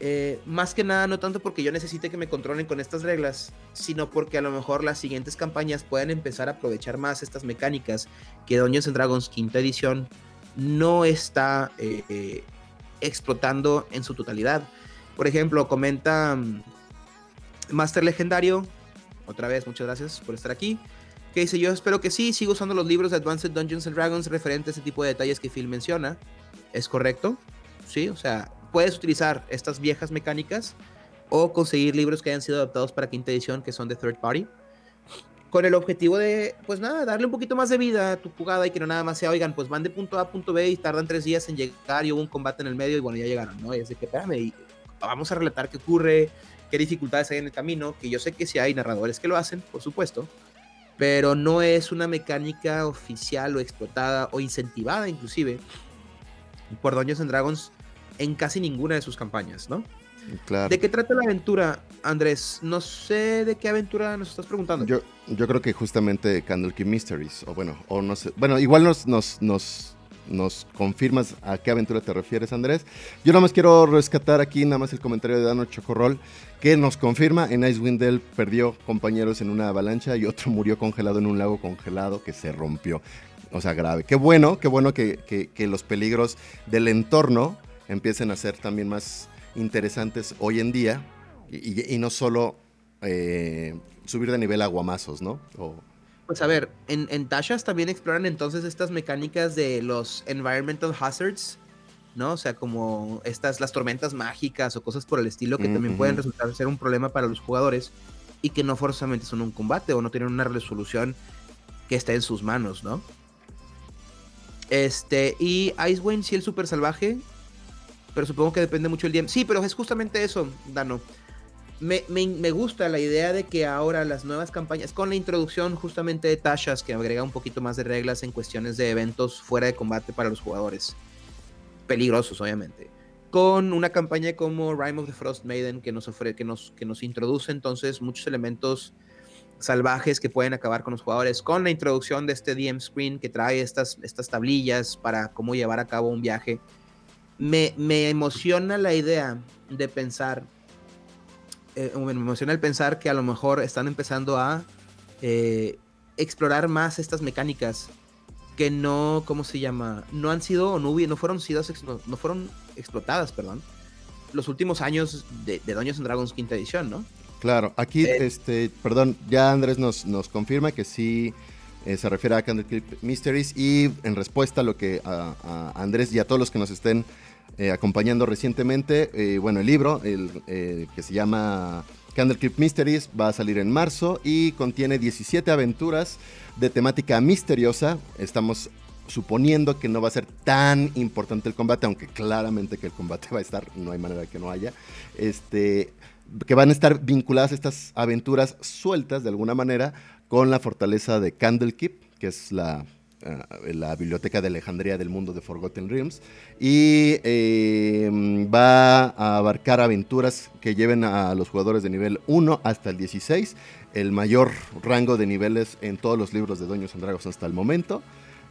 eh, más que nada, no tanto porque yo necesite que me controlen con estas reglas, sino porque a lo mejor las siguientes campañas puedan empezar a aprovechar más estas mecánicas que Dungeons and Dragons quinta edición no está eh, eh, explotando en su totalidad. Por ejemplo, comenta mm, Master Legendario, otra vez, muchas gracias por estar aquí, que dice, yo espero que sí, sigo usando los libros de Advanced Dungeons and Dragons referentes a ese tipo de detalles que Phil menciona. ¿Es correcto? Sí, o sea, puedes utilizar estas viejas mecánicas o conseguir libros que hayan sido adaptados para quinta edición que son de third party. con el objetivo de, pues nada, darle un poquito más de vida a tu jugada y que no nada más sea, oigan, pues van de punto A a punto B y tardan tres días en llegar y hubo un combate en el medio y bueno, ya llegaron, ¿no? Y así que, espérame, y vamos a relatar qué ocurre, qué dificultades hay en el camino, que yo sé que sí hay narradores que lo hacen, por supuesto, pero no es una mecánica oficial o explotada o incentivada inclusive por Dungeons and Dragons en casi ninguna de sus campañas, ¿no? ¿De qué trata la aventura, Andrés? No sé de qué aventura nos estás preguntando. Yo, yo creo que justamente Candlekeep Mysteries, o bueno, o no sé. Bueno, igual nos, nos, nos, nos confirmas a qué aventura te refieres, Andrés. Yo nada más quiero rescatar aquí nada más el comentario de Dano Chocorrol, que nos confirma, en Icewind Dale perdió compañeros en una avalancha y otro murió congelado en un lago congelado que se rompió. O sea, grave. Qué bueno, qué bueno que, que los peligros del entorno empiecen a ser también más interesantes hoy en día y, no solo eh, subir de nivel aguamazos, ¿no? Pues a ver, en, en Tashas también exploran entonces estas mecánicas de los environmental hazards, ¿no? O sea, como estas, las tormentas mágicas o cosas por el estilo que también pueden resultar ser un problema para los jugadores y que no forzosamente son un combate o no tienen una resolución que esté en sus manos, ¿no? Este, y Icewind, si el super salvaje, pero supongo que depende mucho el día. Sí, pero es justamente eso, Dano. Me, me, gusta la idea de que ahora las nuevas campañas, con la introducción justamente de Tashas, que agrega un poquito más de reglas en cuestiones de eventos fuera de combate para los jugadores, peligrosos obviamente, con una campaña como Rime of the Frost Maiden que nos, ofrece, que nos, que nos introduce entonces muchos elementos salvajes que pueden acabar con los jugadores, con la introducción de este DM Screen que trae estas, estas tablillas para cómo llevar a cabo un viaje. Me, emociona la idea de pensar, eh, me emociona el pensar que a lo mejor están empezando a eh, explorar más estas mecánicas que no, ¿cómo se llama? No han sido, no, no fueron sido, no fueron explotadas, perdón, los últimos años de, de Dungeons Dragons quinta edición, ¿no? Claro, aquí, eh, este, perdón, ya Andrés nos, nos confirma que sí se refiere a Candlekeep Mysteries y en respuesta a lo que a Andrés y a todos los que nos estén eh, acompañando recientemente. Eh, bueno, el libro, el, eh, que se llama Candlekeep Mysteries, va a salir en marzo y contiene 17 aventuras de temática misteriosa. Estamos suponiendo que no va a ser tan importante el combate, aunque claramente que el combate va a estar, no hay manera que no haya. Este, que van a estar vinculadas estas aventuras sueltas de alguna manera con la fortaleza de Candlekeep, que es la la Biblioteca de Alejandría del Mundo de Forgotten Realms. Y em, va a abarcar aventuras que lleven a los jugadores de nivel 1 hasta el 16, el mayor rango de niveles en todos los libros de Doños and Dragons hasta el momento.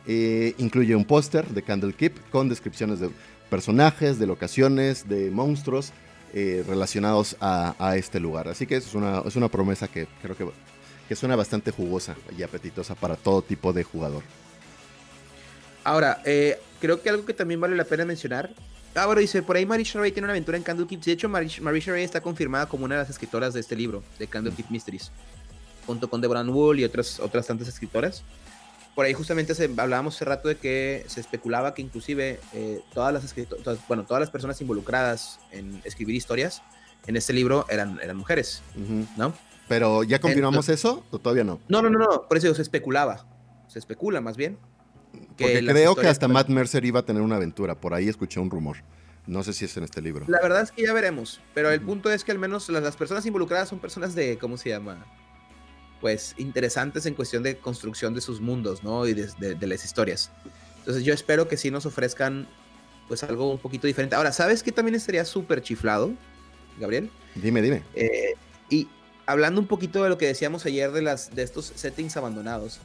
Eh, incluye un póster de Candlekeep con descripciones de personajes, de locaciones, de monstruos eh, relacionados a, este lugar. Así que es una, es una promesa que creo que, que suena bastante jugosa y apetitosa para todo tipo de jugador. Ahora, eh, creo que algo que también vale la pena mencionar. Ah, bueno, dice, por ahí Marisha Ray tiene una aventura en Candlekeep. De hecho, Marisha Ray está confirmada como una de las escritoras de este libro, de Candlekeep Mysteries, junto con Deborah Wool y otras, otras tantas escritoras. Por ahí justamente hablábamos hace rato de que se especulaba que inclusive eh, todas las bueno, todas las personas involucradas en escribir historias en este libro eran, eran mujeres, ¿no? Pero ¿ya confirmamos eso o todavía no? No, no, no, no, por eso se especulaba. Se especula más bien porque creo que hasta Matt Mercer iba a tener una aventura. Por ahí escuché un rumor. No sé si es en este libro. La verdad es que ya veremos. Pero el punto es que al menos las, personas involucradas son personas de, ¿cómo se llama? Pues interesantes en cuestión de construcción de sus mundos, ¿no? Y de, las historias. Entonces yo espero que sí nos ofrezcan pues algo un poquito diferente. Ahora, ¿sabes qué también estaría súper chiflado, Gabriel? Dime, dime. Eh, y hablando un poquito de lo que decíamos ayer de, las, de estos settings abandonados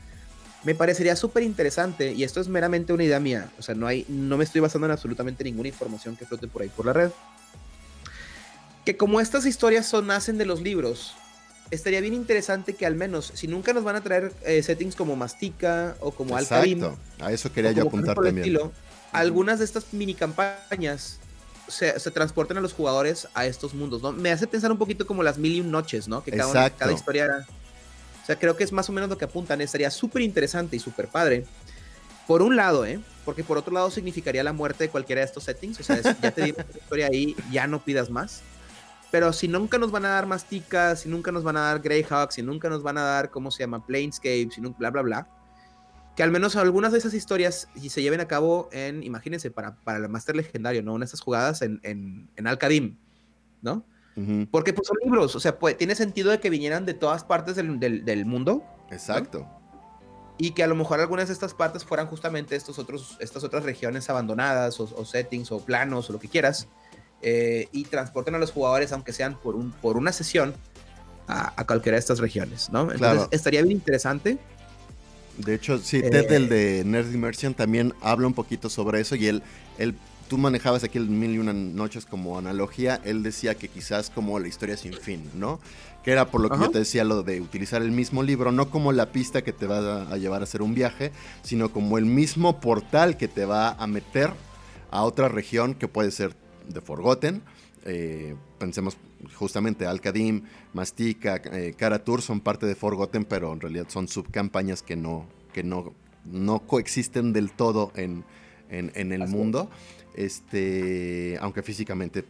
me parecería súper interesante, y esto es meramente una idea mía, o sea, no, hay, no me estoy basando en absolutamente ninguna información que flote por ahí por la red, que como estas historias son, nacen de los libros, estaría bien interesante que al menos, si nunca nos van a traer eh, settings como Mastica o como Alcalim, a eso quería yo apuntar también. algunas de estas mini campañas se, se, transporten a los jugadores a estos mundos, ¿no? Me hace pensar un poquito como las mil y un noches, ¿no? Que cada, cada historia era o sea, creo que es más o menos lo que apuntan. Estaría súper interesante y súper padre. Por un lado, ¿eh? Porque por otro lado significaría la muerte de cualquiera de estos settings. O sea, ya te digo la historia ahí, ya no pidas más. pero si nunca nos van a dar Mastica, si nunca nos van a dar Greyhawk, si nunca nos van a dar, ¿cómo se llama? Planescape, si nunca, bla, bla, bla. Que al menos algunas de esas historias y se lleven a cabo en, imagínense, para, para el Master Legendario, ¿no? En estas jugadas en, en, en Alcadim, ¿no? Porque pues son libros, o sea, pues, tiene sentido de que vinieran de todas partes del, del, mundo. Exacto. Y que a lo mejor algunas de estas partes fueran justamente estos otros, estas otras regiones abandonadas o, o settings o planos o lo que quieras eh, y transporten a los jugadores, aunque sean por, un, por una sesión, a, cualquiera de estas regiones, ¿no? Entonces estaría bien interesante. De hecho, sí, Ted, el de Nerd Immersion, también habla un poquito sobre eso y él, él tú manejabas aquí el Mil y Una Noches como analogía, él decía que quizás como la historia sin fin, ¿no? Que era por lo que yo te decía lo de utilizar el mismo libro, no como la pista que te va a llevar a hacer un viaje, sino como el mismo portal que te va a meter a otra región que puede ser de Forgotten. Eh, pensemos justamente Alcadim, Mastica, eh, Tour son parte de Forgotten, pero en realidad son subcampañas que no, que no, no coexisten del todo en, el mundo. Este, aunque físicamente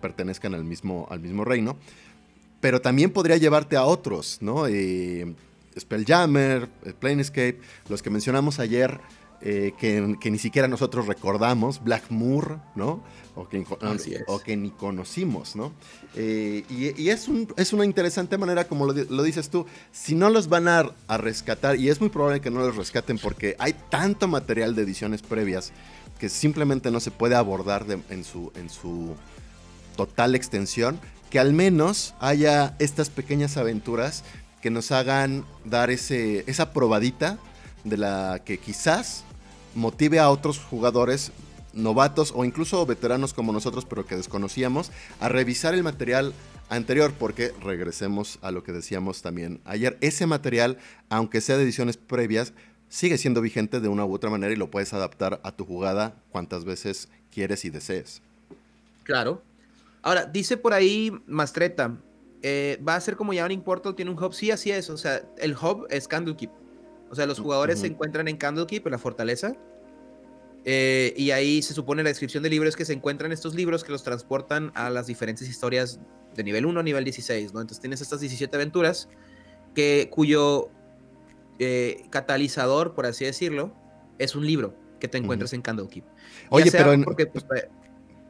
pertenezcan al mismo, al mismo reino. Pero también podría llevarte a otros, ¿no? Eh, Spelljammer, Planescape, los que mencionamos ayer, eh, que, ni siquiera nosotros recordamos, Blackmoor, ¿no? O que, o que ni conocimos, ¿no? Eh, y, es, un, es, una interesante manera, como lo, dices tú, si no los van a, rescatar, y es muy probable que no los rescaten porque hay tanto material de ediciones previas que simplemente no se puede abordar en, su, en su total extensión, que al menos haya estas pequeñas aventuras que nos hagan dar ese, esa probadita de la que quizás motive a otros jugadores novatos o incluso veteranos como nosotros, pero que desconocíamos, a revisar el material anterior, porque regresemos a lo que decíamos también ayer, ese material, aunque sea de ediciones previas, sigue siendo vigente de una u otra manera y lo puedes adaptar a tu jugada cuantas veces quieres y desees. Claro. Ahora, dice por ahí Mastreta, eh, va a ser como ya un Portal tiene un hub, sí, así es, o sea, el hub es Candlekeep. O sea, los jugadores se encuentran en Candlekeep, en la fortaleza. Eh, y ahí se supone la descripción del libro es que se encuentran estos libros que los transportan a las diferentes historias de nivel 1 a nivel 16, ¿no? Entonces tienes estas 17 aventuras que, cuyo eh, catalizador, por así decirlo, es un libro que te encuentras en Candlekeep. Oye, pero en, porque, pues,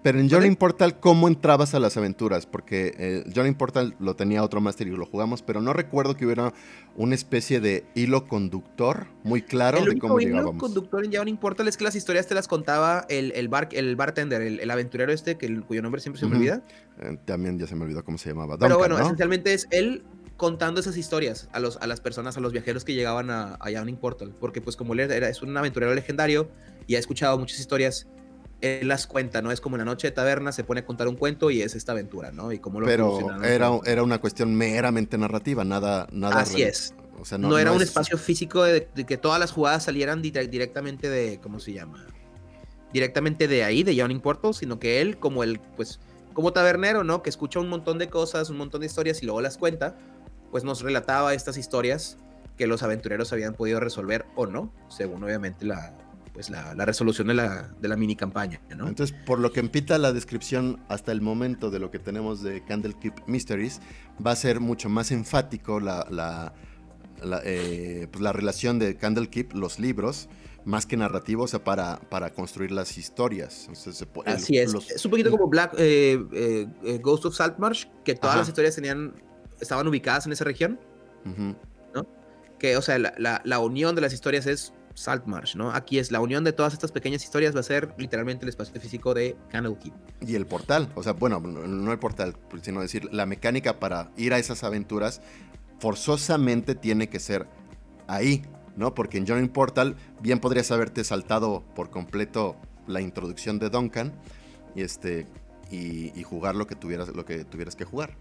pero en Journey Portal, ¿cómo entrabas a las aventuras? Porque eh, Journey Portal lo tenía otro máster y lo jugamos, pero no recuerdo que hubiera una especie de hilo conductor muy claro de cómo llegábamos. El hilo conductor en Journey Portal es que las historias te las contaba el, el, bar, el bartender, el, aventurero este, que cuyo nombre siempre se me olvida. Eh, también ya se me olvidó cómo se llamaba. pero bueno, esencialmente es él contando esas historias a, los, a las personas, a los viajeros que llegaban a, a Journey Portal. Porque pues como él era, es un aventurero legendario y ha escuchado muchas historias él las cuenta, ¿no? Es como en la noche de taberna, se pone a contar un cuento y es esta aventura, ¿no? Y cómo lo Pero era, era una cuestión meramente narrativa, nada... nada Así es. O sea, no, era un espacio físico de, que todas las jugadas salieran directamente de, ¿cómo se llama? Directamente de ahí, de Yawning Portal, sino que él, como el, pues, como tabernero, ¿no? Que escucha un montón de cosas, un montón de historias y luego las cuenta, pues nos relataba estas historias que los aventureros habían podido resolver o no, según obviamente la, pues la, resolución de la, de la, mini campaña. ¿no? Entonces, por lo que empita la descripción hasta el momento de lo que tenemos de Candlekeep Mysteries, va a ser mucho más enfático la, la, eh, pues la relación de Candlekeep, los libros, más que narrativo, o sea, para, para construir las historias. Así es. es un poquito como Black eh, eh, Ghost of Saltmarsh, que todas las historias tenían, estaban ubicadas en esa región. ¿no? Que, o sea, la, la, unión de las historias es Saltmarsh, ¿no? Aquí es la unión de todas estas pequeñas historias, va a ser literalmente el espacio físico de Candlekeep. Y el portal, o sea, bueno, no el portal, sino decir, la mecánica para ir a esas aventuras forzosamente tiene que ser ahí, ¿no? Porque en Journey Portal bien podrías haberte saltado por completo la introducción de Duncan y este y, jugar lo que tuvieras lo que tuvieras que jugar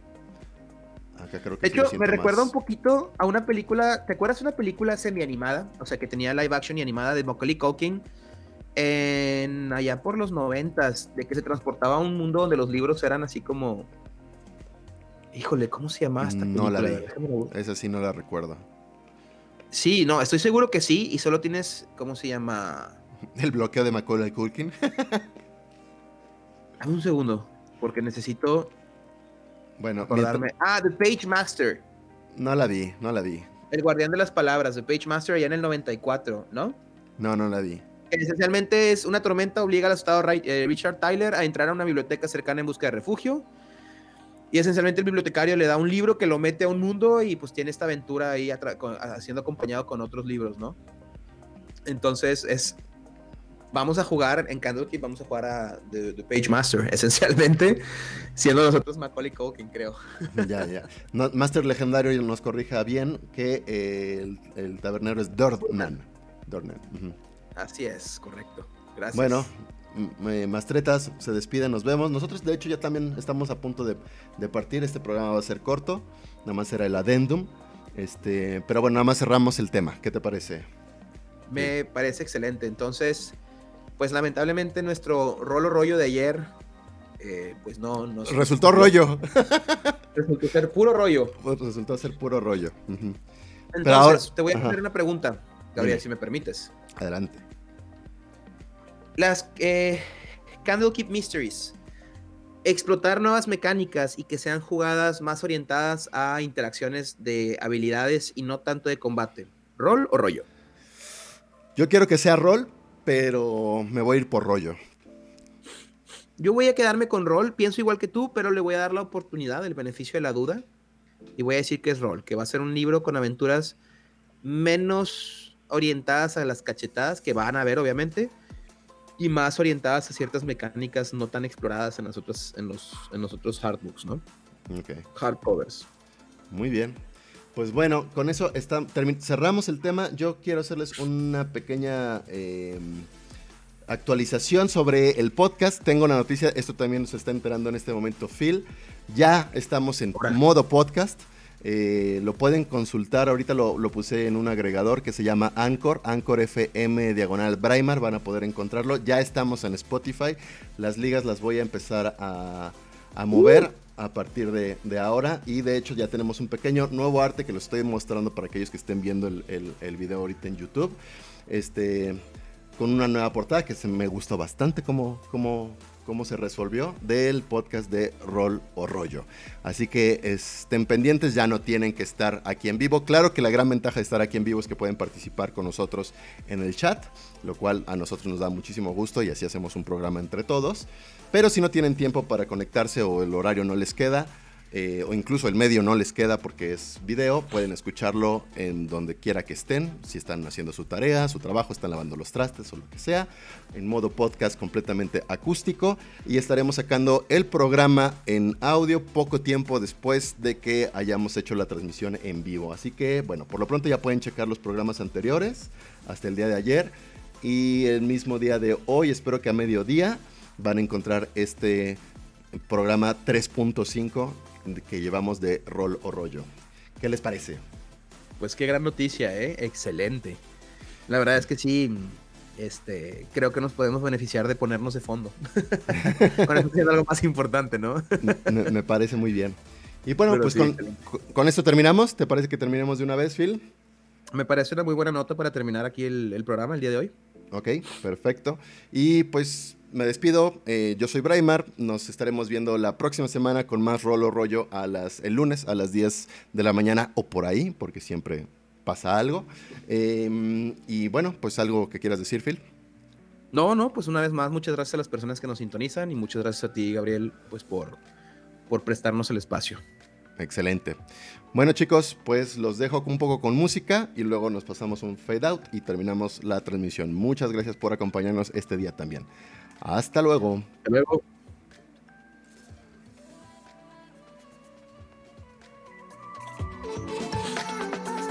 de hecho, me recuerda un poquito a una película. ¿Te acuerdas de una película semi-animada? O sea, que tenía live action y animada de Macaulay Culkin. En allá por los noventas, de que se transportaba a un mundo donde los libros eran así como. Híjole, ¿cómo se llama esta película? No la Esa sí no la recuerdo. Sí, no, estoy seguro que sí, y solo tienes. ¿Cómo se llama? El bloqueo de Macaulay Culkin. Dame un segundo, porque necesito Bueno, acordarme. Ah, The Page Master. No la vi, no la vi. El guardián de las palabras, The Page Master, allá en el 94, ¿no? No, no la vi. Esencialmente es una tormenta obliga al asustado eh, Richard Tyler a entrar a una biblioteca cercana en busca de refugio. Y esencialmente el bibliotecario le da un libro que lo mete a un mundo y pues tiene esta aventura ahí siendo acompañado con otros libros, ¿no? Entonces es vamos a jugar en Candlekeep, vamos a jugar a The, Page Master, esencialmente, siendo nosotros Macaulay Culkin, creo. Ya, ya. Master Legendario nos corrija bien que eh, el, tabernero es Dornan. Dornan. Así es, correcto. Gracias. Bueno, Mastretas se despiden, nos vemos. Nosotros, de hecho, ya también estamos a punto de, de, partir. Este programa va a ser corto, nada más será el adendum. Este, pero bueno, nada más cerramos el tema. ¿Qué te parece? Me parece excelente. Entonces, pues lamentablemente nuestro rolo rollo de ayer, eh, pues no, no Resultó rollo. Resultó ser puro rollo. Pues resultó ser puro rollo. Entonces, te voy a hacer una pregunta, Gabriel, si me permites. Adelante. Las eh, Candlekeep Mysteries. Explotar nuevas mecánicas y que sean jugadas más orientadas a interacciones de habilidades y no tanto de combate. ¿Rol o rollo? Yo quiero que sea rol, pero me voy a ir por rollo. Yo voy a quedarme con rol, pienso igual que tú, pero le voy a dar la oportunidad, el beneficio de la duda. Y voy a decir que es rol, que va a ser un libro con aventuras menos orientadas a las cachetadas, que van a haber obviamente, y más orientadas a ciertas mecánicas no tan exploradas en, los otros, en, los, en los otros hardbooks, ¿no? Ok. Hardcovers. Muy bien. Pues bueno, con eso está, cerramos el tema. Yo quiero hacerles una pequeña em, actualización sobre el podcast. Tengo una noticia, esto también se está enterando en este momento Phil. Ya estamos en modo podcast. Eh, lo pueden consultar, ahorita lo, lo, puse en un agregador que se llama Anchor, Anchor FM diagonal Braimar, van a poder encontrarlo. Ya estamos en Spotify, las ligas las voy a empezar a, a mover a partir de, ahora. Y de hecho ya tenemos un pequeño nuevo arte que lo estoy mostrando para aquellos que estén viendo el, el, video ahorita en YouTube. Este, con una nueva portada que se me gustó bastante como, como, cómo se resolvió del podcast de Rol o Rollo. Así que estén pendientes, ya no tienen que estar aquí en vivo. Claro que la gran ventaja de estar aquí en vivo es que pueden participar con nosotros en el chat, lo cual a nosotros nos da muchísimo gusto y así hacemos un programa entre todos. Pero si no tienen tiempo para conectarse o el horario no les queda, eh, o incluso el medio no les queda porque es video, pueden escucharlo en donde quiera que estén, si están haciendo su tarea, su trabajo, están lavando los trastes o lo que sea, en modo podcast completamente acústico y estaremos sacando el programa en audio poco tiempo después de que hayamos hecho la transmisión en vivo. Así que bueno, por lo pronto ya pueden checar los programas anteriores hasta el día de ayer y el mismo día de hoy, espero que a mediodía van a encontrar este programa 3.5 que llevamos de rol o rollo. ¿Qué les parece? Pues qué gran noticia, ¿eh? Excelente. La verdad es que sí, este, creo que nos podemos beneficiar de ponernos de fondo. con eso es algo más importante, ¿no? me, parece muy bien. Y bueno, pues con, con, esto terminamos. ¿Te parece que terminemos de una vez, Phil? Me parece una muy buena nota para terminar aquí el, el programa el día de hoy. Ok, perfecto. Y pues me despido. Eh, yo soy Braimar. Nos estaremos viendo la próxima semana con más Rolo Rollo a las, el lunes a las 10 de la mañana o por ahí, porque siempre pasa algo. Em, y bueno, pues algo que quieras decir, Phil. No, no, pues una vez más, muchas gracias a las personas que nos sintonizan y muchas gracias a ti, Gabriel, pues por, por prestarnos el espacio. Excelente. Bueno chicos, pues los dejo un poco con música y luego nos pasamos un fade out y terminamos la transmisión. Muchas gracias por acompañarnos este día también. Hasta luego.